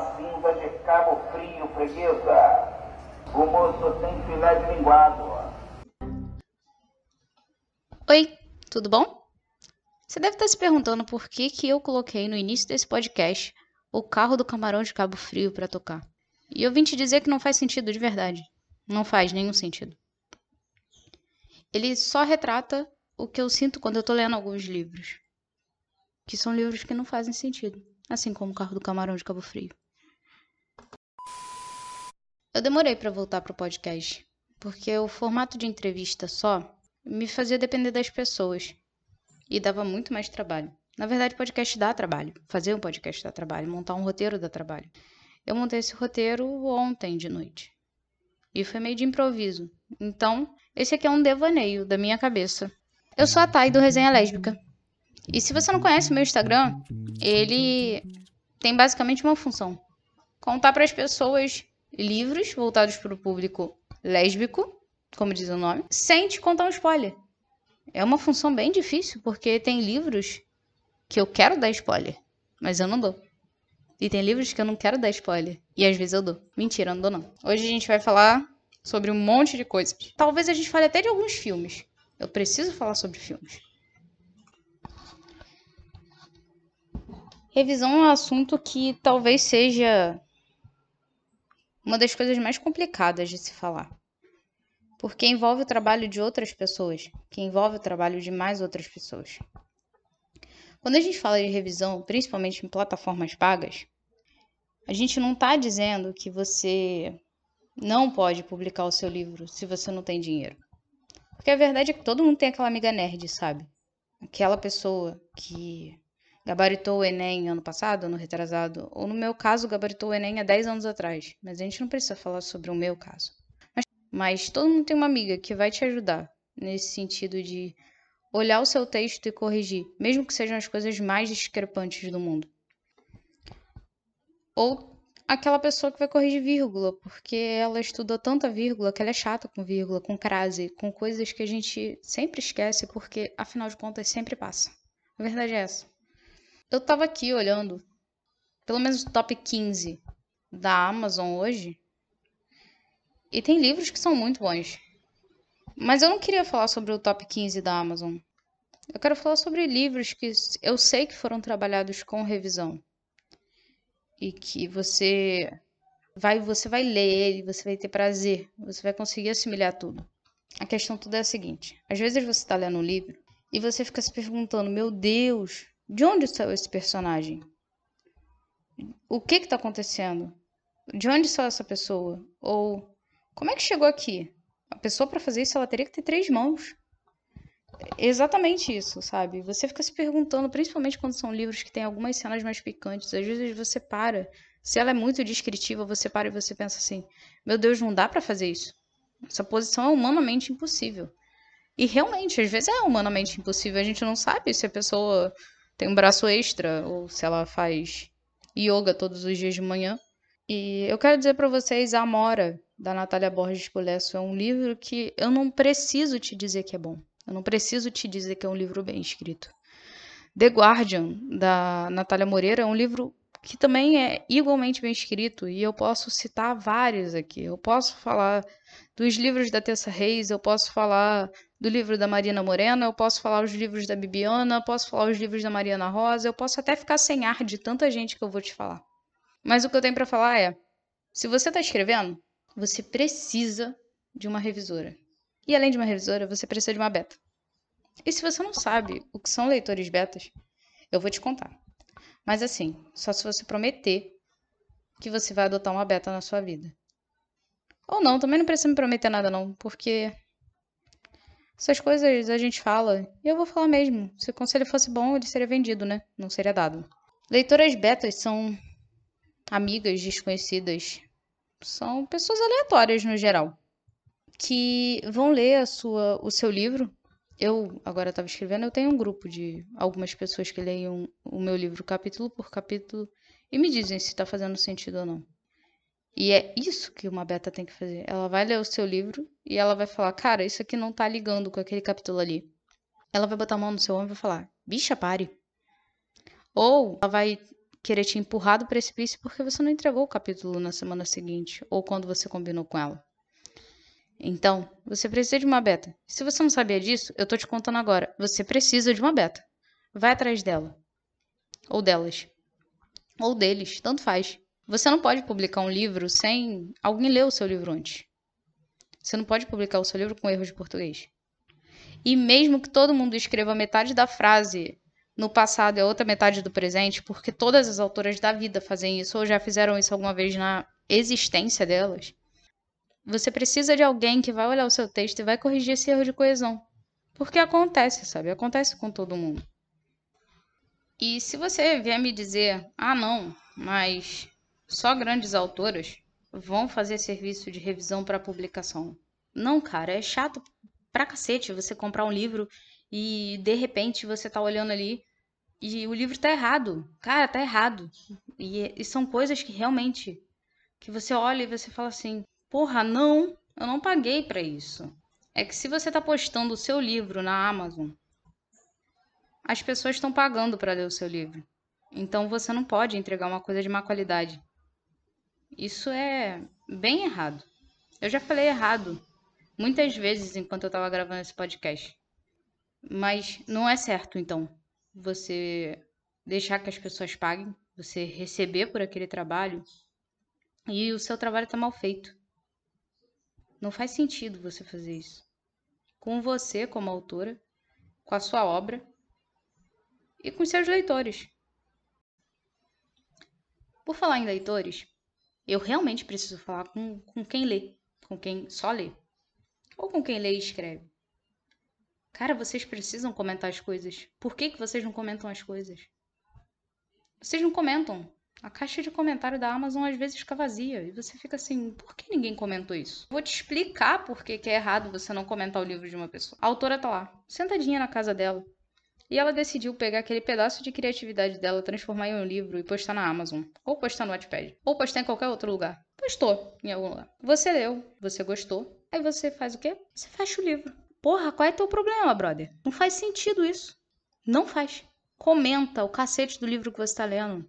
de Cabo Frio, freguesa. O moço tem filé de linguado. Oi, tudo bom? Você deve estar se perguntando por que, que eu coloquei no início desse podcast o carro do camarão de Cabo Frio para tocar. E eu vim te dizer que não faz sentido de verdade. Não faz nenhum sentido. Ele só retrata o que eu sinto quando eu tô lendo alguns livros. Que são livros que não fazem sentido. Assim como o carro do camarão de Cabo Frio. Eu demorei para voltar pro podcast, porque o formato de entrevista só me fazia depender das pessoas e dava muito mais trabalho. Na verdade, podcast dá trabalho. Fazer um podcast dá trabalho, montar um roteiro dá trabalho. Eu montei esse roteiro ontem de noite. E foi meio de improviso. Então, esse aqui é um devaneio da minha cabeça. Eu sou a Thay do Resenha Lésbica. E se você não conhece o meu Instagram, ele tem basicamente uma função: contar para as pessoas livros voltados para o público lésbico, como diz o nome, sem te contar um spoiler. É uma função bem difícil, porque tem livros que eu quero dar spoiler, mas eu não dou. E tem livros que eu não quero dar spoiler, e às vezes eu dou. Mentira, eu não dou não. Hoje a gente vai falar sobre um monte de coisas. Talvez a gente fale até de alguns filmes. Eu preciso falar sobre filmes. Revisão é um assunto que talvez seja uma das coisas mais complicadas de se falar. Porque envolve o trabalho de outras pessoas, que envolve o trabalho de mais outras pessoas. Quando a gente fala de revisão, principalmente em plataformas pagas, a gente não está dizendo que você não pode publicar o seu livro se você não tem dinheiro. Porque a verdade é que todo mundo tem aquela amiga nerd, sabe? Aquela pessoa que gabaritou o Enem ano passado, ano retrasado, ou no meu caso, gabaritou o Enem há 10 anos atrás. Mas a gente não precisa falar sobre o meu caso. Mas, mas todo mundo tem uma amiga que vai te ajudar nesse sentido de olhar o seu texto e corrigir, mesmo que sejam as coisas mais discrepantes do mundo. Ou aquela pessoa que vai corrigir vírgula, porque ela estudou tanta vírgula que ela é chata com vírgula, com crase, com coisas que a gente sempre esquece, porque afinal de contas sempre passa. A verdade é essa. Eu tava aqui olhando, pelo menos o top 15 da Amazon hoje, e tem livros que são muito bons. Mas eu não queria falar sobre o top 15 da Amazon. Eu quero falar sobre livros que eu sei que foram trabalhados com revisão. E que você vai você vai ler ele, você vai ter prazer, você vai conseguir assimilar tudo. A questão toda é a seguinte: às vezes você está lendo um livro e você fica se perguntando, meu Deus, de onde saiu esse personagem? O que está acontecendo? De onde saiu essa pessoa? Ou como é que chegou aqui? A pessoa para fazer isso ela teria que ter três mãos. Exatamente isso, sabe? Você fica se perguntando, principalmente quando são livros que têm algumas cenas mais picantes, às vezes você para. Se ela é muito descritiva, você para e você pensa assim: meu Deus, não dá para fazer isso. Essa posição é humanamente impossível. E realmente, às vezes é humanamente impossível. A gente não sabe se a pessoa tem um braço extra, ou se ela faz yoga todos os dias de manhã. E eu quero dizer para vocês, A Amora, da Natália Borges Colesso, é um livro que eu não preciso te dizer que é bom. Eu não preciso te dizer que é um livro bem escrito. The Guardian, da Natália Moreira, é um livro que também é igualmente bem escrito, e eu posso citar vários aqui. Eu posso falar dos livros da Tessa Reis, eu posso falar do livro da Marina Morena, eu posso falar os livros da Bibiana, posso falar os livros da Mariana Rosa, eu posso até ficar sem ar de tanta gente que eu vou te falar. Mas o que eu tenho para falar é: se você está escrevendo, você precisa de uma revisora. E além de uma revisora, você precisa de uma beta. E se você não sabe o que são leitores betas, eu vou te contar. Mas assim, só se você prometer que você vai adotar uma beta na sua vida. Ou não, também não precisa me prometer nada não, porque essas coisas a gente fala, e eu vou falar mesmo. Se o conselho fosse bom, ele seria vendido, né? Não seria dado. Leitoras betas são amigas desconhecidas. São pessoas aleatórias no geral. Que vão ler a sua, o seu livro. Eu agora estava escrevendo, eu tenho um grupo de algumas pessoas que leiam o meu livro capítulo por capítulo e me dizem se está fazendo sentido ou não. E é isso que uma beta tem que fazer. Ela vai ler o seu livro e ela vai falar: Cara, isso aqui não tá ligando com aquele capítulo ali. Ela vai botar a mão no seu ombro e vai falar: Bicha, pare. Ou ela vai querer te empurrar do precipício porque você não entregou o capítulo na semana seguinte ou quando você combinou com ela. Então, você precisa de uma beta. Se você não sabia disso, eu tô te contando agora. Você precisa de uma beta. Vai atrás dela. Ou delas. Ou deles, tanto faz. Você não pode publicar um livro sem alguém ler o seu livro antes. Você não pode publicar o seu livro com erros de português. E mesmo que todo mundo escreva metade da frase no passado e a outra metade do presente, porque todas as autoras da vida fazem isso ou já fizeram isso alguma vez na existência delas, você precisa de alguém que vai olhar o seu texto e vai corrigir esse erro de coesão. Porque acontece, sabe? Acontece com todo mundo. E se você vier me dizer, ah, não, mas só grandes autoras vão fazer serviço de revisão para publicação. Não, cara, é chato pra cacete você comprar um livro e de repente você tá olhando ali e o livro tá errado. Cara, tá errado. E, e são coisas que realmente que você olha e você fala assim: "Porra, não, eu não paguei para isso". É que se você tá postando o seu livro na Amazon, as pessoas estão pagando para ler o seu livro. Então você não pode entregar uma coisa de má qualidade. Isso é bem errado. Eu já falei errado muitas vezes enquanto eu estava gravando esse podcast. Mas não é certo, então, você deixar que as pessoas paguem, você receber por aquele trabalho e o seu trabalho está mal feito. Não faz sentido você fazer isso. Com você, como autora, com a sua obra e com seus leitores. Por falar em leitores, eu realmente preciso falar com, com quem lê, com quem só lê, ou com quem lê e escreve. Cara, vocês precisam comentar as coisas. Por que, que vocês não comentam as coisas? Vocês não comentam. A caixa de comentário da Amazon às vezes fica vazia. E você fica assim, por que ninguém comentou isso? Vou te explicar por que, que é errado você não comentar o livro de uma pessoa. A autora tá lá, sentadinha na casa dela, e ela decidiu pegar aquele pedaço de criatividade dela, transformar em um livro e postar na Amazon. Ou postar no Wattpad. Ou postar em qualquer outro lugar. Postou em algum lugar. Você leu, você gostou. Aí você faz o quê? Você fecha o livro. Porra, qual é teu problema, brother? Não faz sentido isso. Não faz. Comenta o cacete do livro que você está lendo.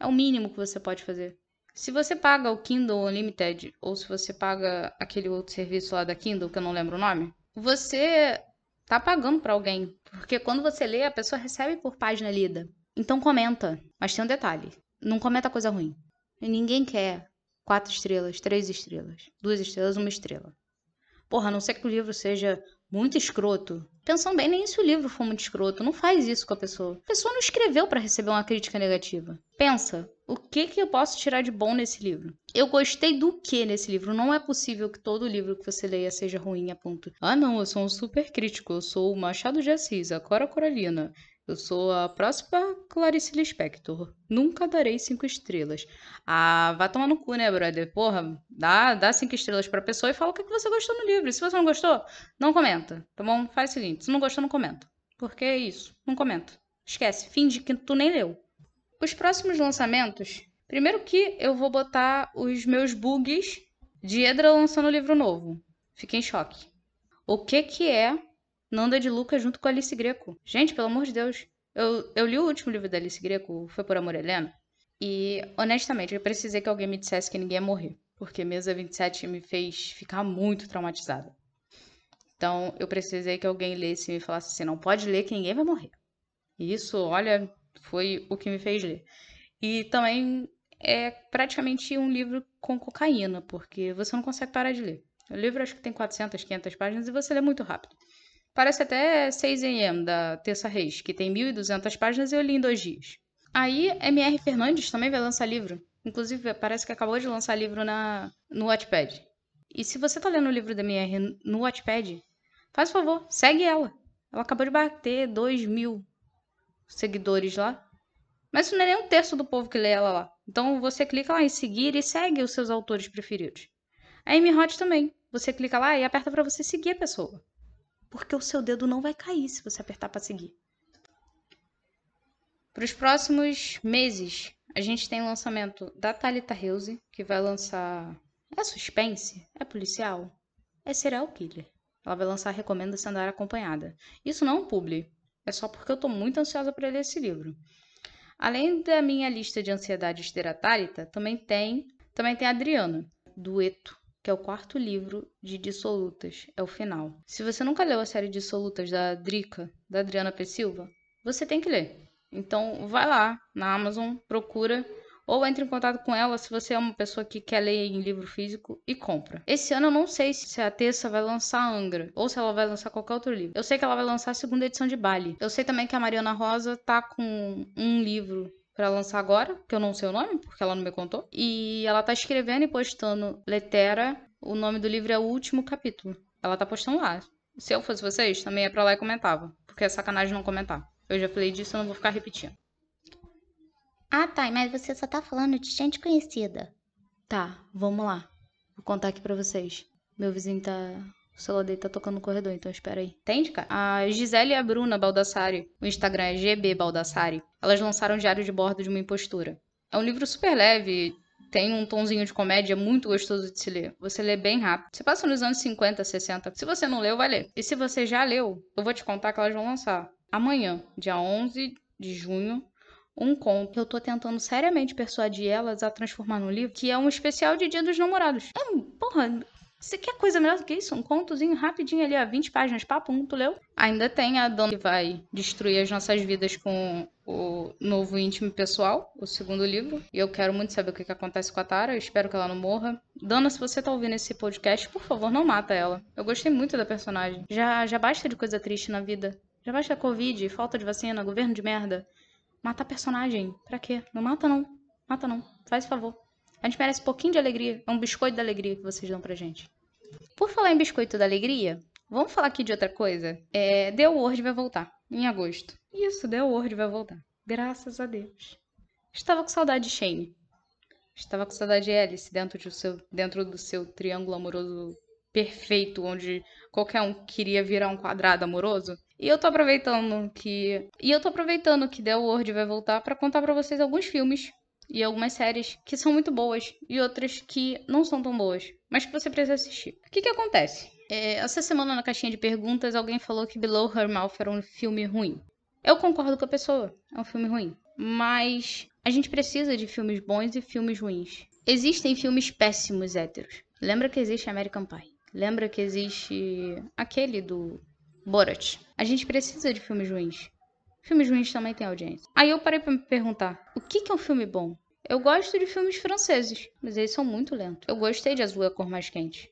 É o mínimo que você pode fazer. Se você paga o Kindle Unlimited, ou se você paga aquele outro serviço lá da Kindle, que eu não lembro o nome, você tá pagando para alguém. Porque quando você lê, a pessoa recebe por página lida. Então comenta. Mas tem um detalhe: não comenta coisa ruim. E ninguém quer quatro estrelas, três estrelas, duas estrelas, uma estrela. Porra, a não ser que o livro seja muito escroto. Pensando bem, nem se o livro for muito escroto, não faz isso com a pessoa. A pessoa não escreveu para receber uma crítica negativa. Pensa, o que que eu posso tirar de bom nesse livro? Eu gostei do que nesse livro? Não é possível que todo livro que você leia seja ruim a ponto. Ah, não, eu sou um super crítico, eu sou o Machado de Assis, a Cora Coralina. Eu sou a próxima Clarice Lispector. Nunca darei cinco estrelas. Ah, vai tomar no cu, né, brother? Porra, dá, dá cinco estrelas pra pessoa e fala o que você gostou no livro. Se você não gostou, não comenta, tá bom? Faz o seguinte, se não gostou, não comenta. Porque é isso, não comenta. Esquece, finge que tu nem leu. Os próximos lançamentos... Primeiro que eu vou botar os meus bugs de Edra lançando livro novo. Fiquei em choque. O que que é Nanda de Luca junto com Alice Greco. Gente, pelo amor de Deus. Eu, eu li o último livro da Alice Greco, Foi por Amor Helena. E, honestamente, eu precisei que alguém me dissesse que ninguém ia morrer. Porque Mesa 27 me fez ficar muito traumatizada. Então, eu precisei que alguém lesse e me falasse assim: não pode ler que ninguém vai morrer. E isso, olha, foi o que me fez ler. E também é praticamente um livro com cocaína, porque você não consegue parar de ler. O livro acho que tem 400, 500 páginas e você lê muito rápido. Parece até 6am da Terça Reis, que tem 1.200 páginas e eu li em dois dias. Aí, M.R. Fernandes também vai lançar livro. Inclusive, parece que acabou de lançar livro na, no Wattpad. E se você tá lendo o livro da MR no Wattpad, faz favor, segue ela. Ela acabou de bater 2 mil seguidores lá. Mas isso não é nem um terço do povo que lê ela lá. Então você clica lá em seguir e segue os seus autores preferidos. A Amy Hot também. Você clica lá e aperta para você seguir a pessoa porque o seu dedo não vai cair se você apertar para seguir. Para os próximos meses, a gente tem o lançamento da Thalita Reuse, que vai lançar. É suspense? É policial? É serial killer. Ela vai lançar Recomenda Se Andar Acompanhada. Isso não é um publi. É só porque eu tô muito ansiosa para ler esse livro. Além da minha lista de ansiedade esteratálita, também tem, também tem a Adriana, Dueto, que é o quarto livro de Dissolutas, é o final. Se você nunca leu a série Dissolutas da Drica, da Adriana P. Silva, você tem que ler. Então vai lá na Amazon, procura ou entre em contato com ela se você é uma pessoa que quer ler em livro físico e compra. Esse ano eu não sei se a Tessa vai lançar Angra ou se ela vai lançar qualquer outro livro. Eu sei que ela vai lançar a segunda edição de Bali. Eu sei também que a Mariana Rosa tá com um livro para lançar agora, que eu não sei o nome, porque ela não me contou. E ela tá escrevendo e postando Letera. O nome do livro é O Último Capítulo. Ela tá postando lá. Se eu fosse vocês, também ia pra lá e comentava. Porque é sacanagem não comentar. Eu já falei disso, eu não vou ficar repetindo. Ah, tá, mas você só tá falando de gente conhecida. Tá, vamos lá. Vou contar aqui pra vocês. Meu vizinho tá. O celular dele tá tocando no corredor, então espera aí. Entende, cara? A Gisele e a Bruna Baldassari, o Instagram é GB Baldassari, elas lançaram Diário de Bordo de uma Impostura. É um livro super leve, tem um tonzinho de comédia muito gostoso de se ler. Você lê bem rápido. Você passa nos anos 50, 60. Se você não leu, vai ler. E se você já leu, eu vou te contar que elas vão lançar amanhã, dia 11 de junho, um conto. Eu tô tentando seriamente persuadir elas a transformar num livro que é um especial de Dia dos Namorados. É, porra, você quer coisa melhor do que isso? Um contozinho rapidinho ali, a 20 páginas, papo, um, tu leu? Ainda tem a dona que vai destruir as nossas vidas com o novo íntimo pessoal, o segundo livro. E eu quero muito saber o que, que acontece com a Tara. Eu espero que ela não morra. Dana, se você tá ouvindo esse podcast, por favor, não mata ela. Eu gostei muito da personagem. Já, já basta de coisa triste na vida. Já basta Covid, falta de vacina, governo de merda. Matar personagem. Pra quê? Não mata não. Mata não. Faz favor. A gente merece um pouquinho de alegria. É um biscoito da alegria que vocês dão pra gente. Por falar em biscoito da alegria, vamos falar aqui de outra coisa? É, The World vai voltar em agosto. Isso, The World vai voltar. Graças a Deus. Estava com saudade de Shane. Estava com saudade de Alice dentro do seu, dentro do seu triângulo amoroso perfeito, onde qualquer um queria virar um quadrado amoroso. E eu tô aproveitando que. E eu tô aproveitando que The World vai voltar para contar para vocês alguns filmes e algumas séries que são muito boas e outras que não são tão boas, mas que você precisa assistir. O que que acontece? É, essa semana na caixinha de perguntas alguém falou que Below Her Mouth era um filme ruim. Eu concordo com a pessoa, é um filme ruim. Mas a gente precisa de filmes bons e filmes ruins. Existem filmes péssimos héteros. Lembra que existe American Pie. Lembra que existe aquele do Borat. A gente precisa de filmes ruins. Filmes ruins também têm audiência. Aí eu parei para me perguntar: o que, que é um filme bom? Eu gosto de filmes franceses, mas eles são muito lentos. Eu gostei de Azul é a cor mais quente.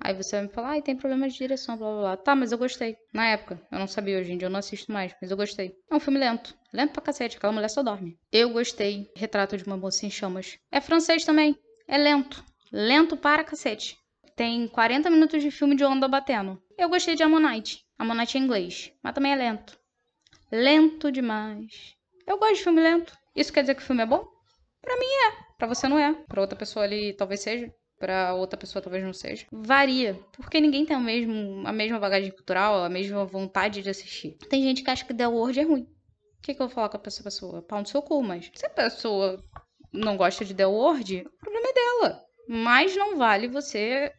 Aí você vai me falar, ai, tem problema de direção, blá blá blá. Tá, mas eu gostei. Na época, eu não sabia, hoje em dia eu não assisto mais, mas eu gostei. É um filme lento. Lento pra cacete, aquela mulher só dorme. Eu gostei. Retrato de uma moça em chamas. É francês também. É lento. Lento para cacete. Tem 40 minutos de filme de onda batendo. Eu gostei de Ammonite. Ammonite é inglês, mas também é lento. Lento demais. Eu gosto de filme lento. Isso quer dizer que o filme é bom? Pra mim é. Pra você não é. Pra outra pessoa ali talvez seja. Pra outra pessoa talvez não seja. Varia. Porque ninguém tem a, mesmo, a mesma bagagem cultural, a mesma vontade de assistir. Tem gente que acha que The World é ruim. O que, que eu vou falar com essa pessoa? Pau no seu cu, mas se a pessoa não gosta de The World, o problema é dela. Mas não vale você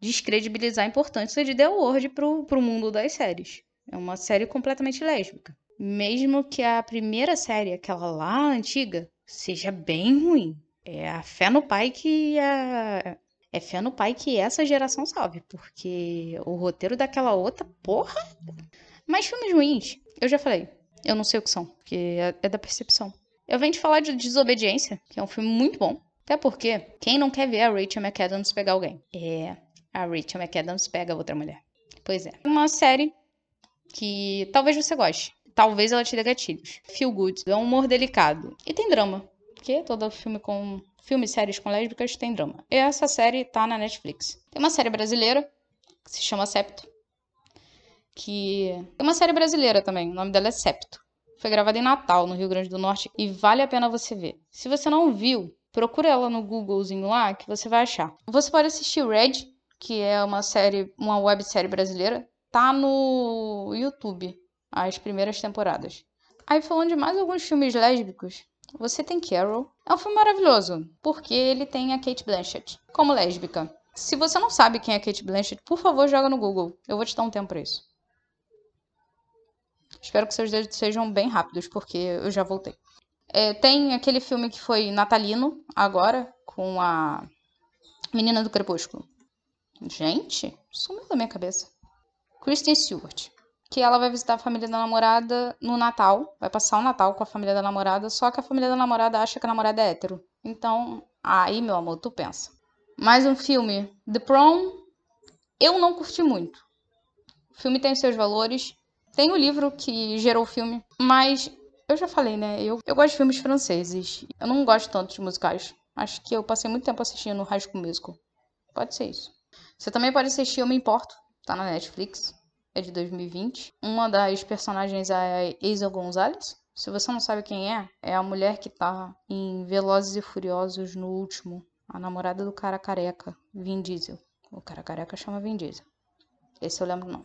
descredibilizar a importância de The World pro, pro mundo das séries. É uma série completamente lésbica. Mesmo que a primeira série, aquela lá antiga, seja bem ruim. É a fé no pai que a... É fé no pai que essa geração salve, porque o roteiro daquela outra, porra. Mas filmes ruins, eu já falei, eu não sei o que são, porque é, é da percepção. Eu venho de falar de Desobediência, que é um filme muito bom. Até porque, quem não quer ver a Rachel McAdams pegar alguém? É, a Rachel McAdams pega outra mulher. Pois é. Uma série que talvez você goste. Talvez ela te dê gatilhos. Feel good. É um humor delicado. E tem drama. Porque todo filme com. Filmes, séries com lésbicas tem drama. E essa série tá na Netflix. Tem uma série brasileira que se chama Septo. Que. Tem uma série brasileira também. O nome dela é Septo. Foi gravada em Natal, no Rio Grande do Norte. E vale a pena você ver. Se você não viu, procura ela no Googlezinho lá que você vai achar. Você pode assistir Red, que é uma série, uma websérie brasileira, tá no YouTube, as primeiras temporadas. Aí falando de mais alguns filmes lésbicos, você tem Carol. É um filme maravilhoso, porque ele tem a Kate Blanchett como lésbica. Se você não sabe quem é Kate Blanchett, por favor, joga no Google. Eu vou te dar um tempo para isso. Espero que seus dedos sejam bem rápidos, porque eu já voltei. É, tem aquele filme que foi natalino, agora, com a menina do Crepúsculo. Gente, sumiu da minha cabeça. Kristen Stewart. Que ela vai visitar a família da namorada no Natal. Vai passar o Natal com a família da namorada, só que a família da namorada acha que a namorada é hétero. Então, aí, meu amor, tu pensa. Mais um filme, The Prom. Eu não curti muito. O filme tem seus valores. Tem o livro que gerou o filme, mas eu já falei, né? Eu, eu gosto de filmes franceses. Eu não gosto tanto de musicais. Acho que eu passei muito tempo assistindo High School Musical. Pode ser isso. Você também pode assistir Eu Me Importo. Tá na Netflix. É de 2020. Uma das personagens é a Hazel Gonzalez. Se você não sabe quem é, é a mulher que tá em Velozes e Furiosos no último. A namorada do cara careca, Vin Diesel. O cara careca chama Vin Diesel. Esse eu lembro não.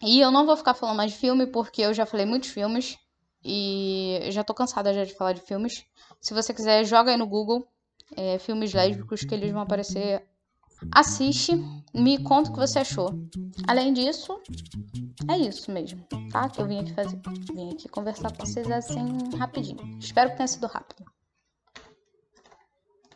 E eu não vou ficar falando mais de filme, porque eu já falei muitos filmes. E já tô cansada já de falar de filmes. Se você quiser, joga aí no Google é, filmes lésbicos que eles vão aparecer. Assiste, me conta o que você achou. Além disso, é isso mesmo, tá? Que eu vim aqui fazer. Vim aqui conversar com vocês assim rapidinho. Espero que tenha sido rápido.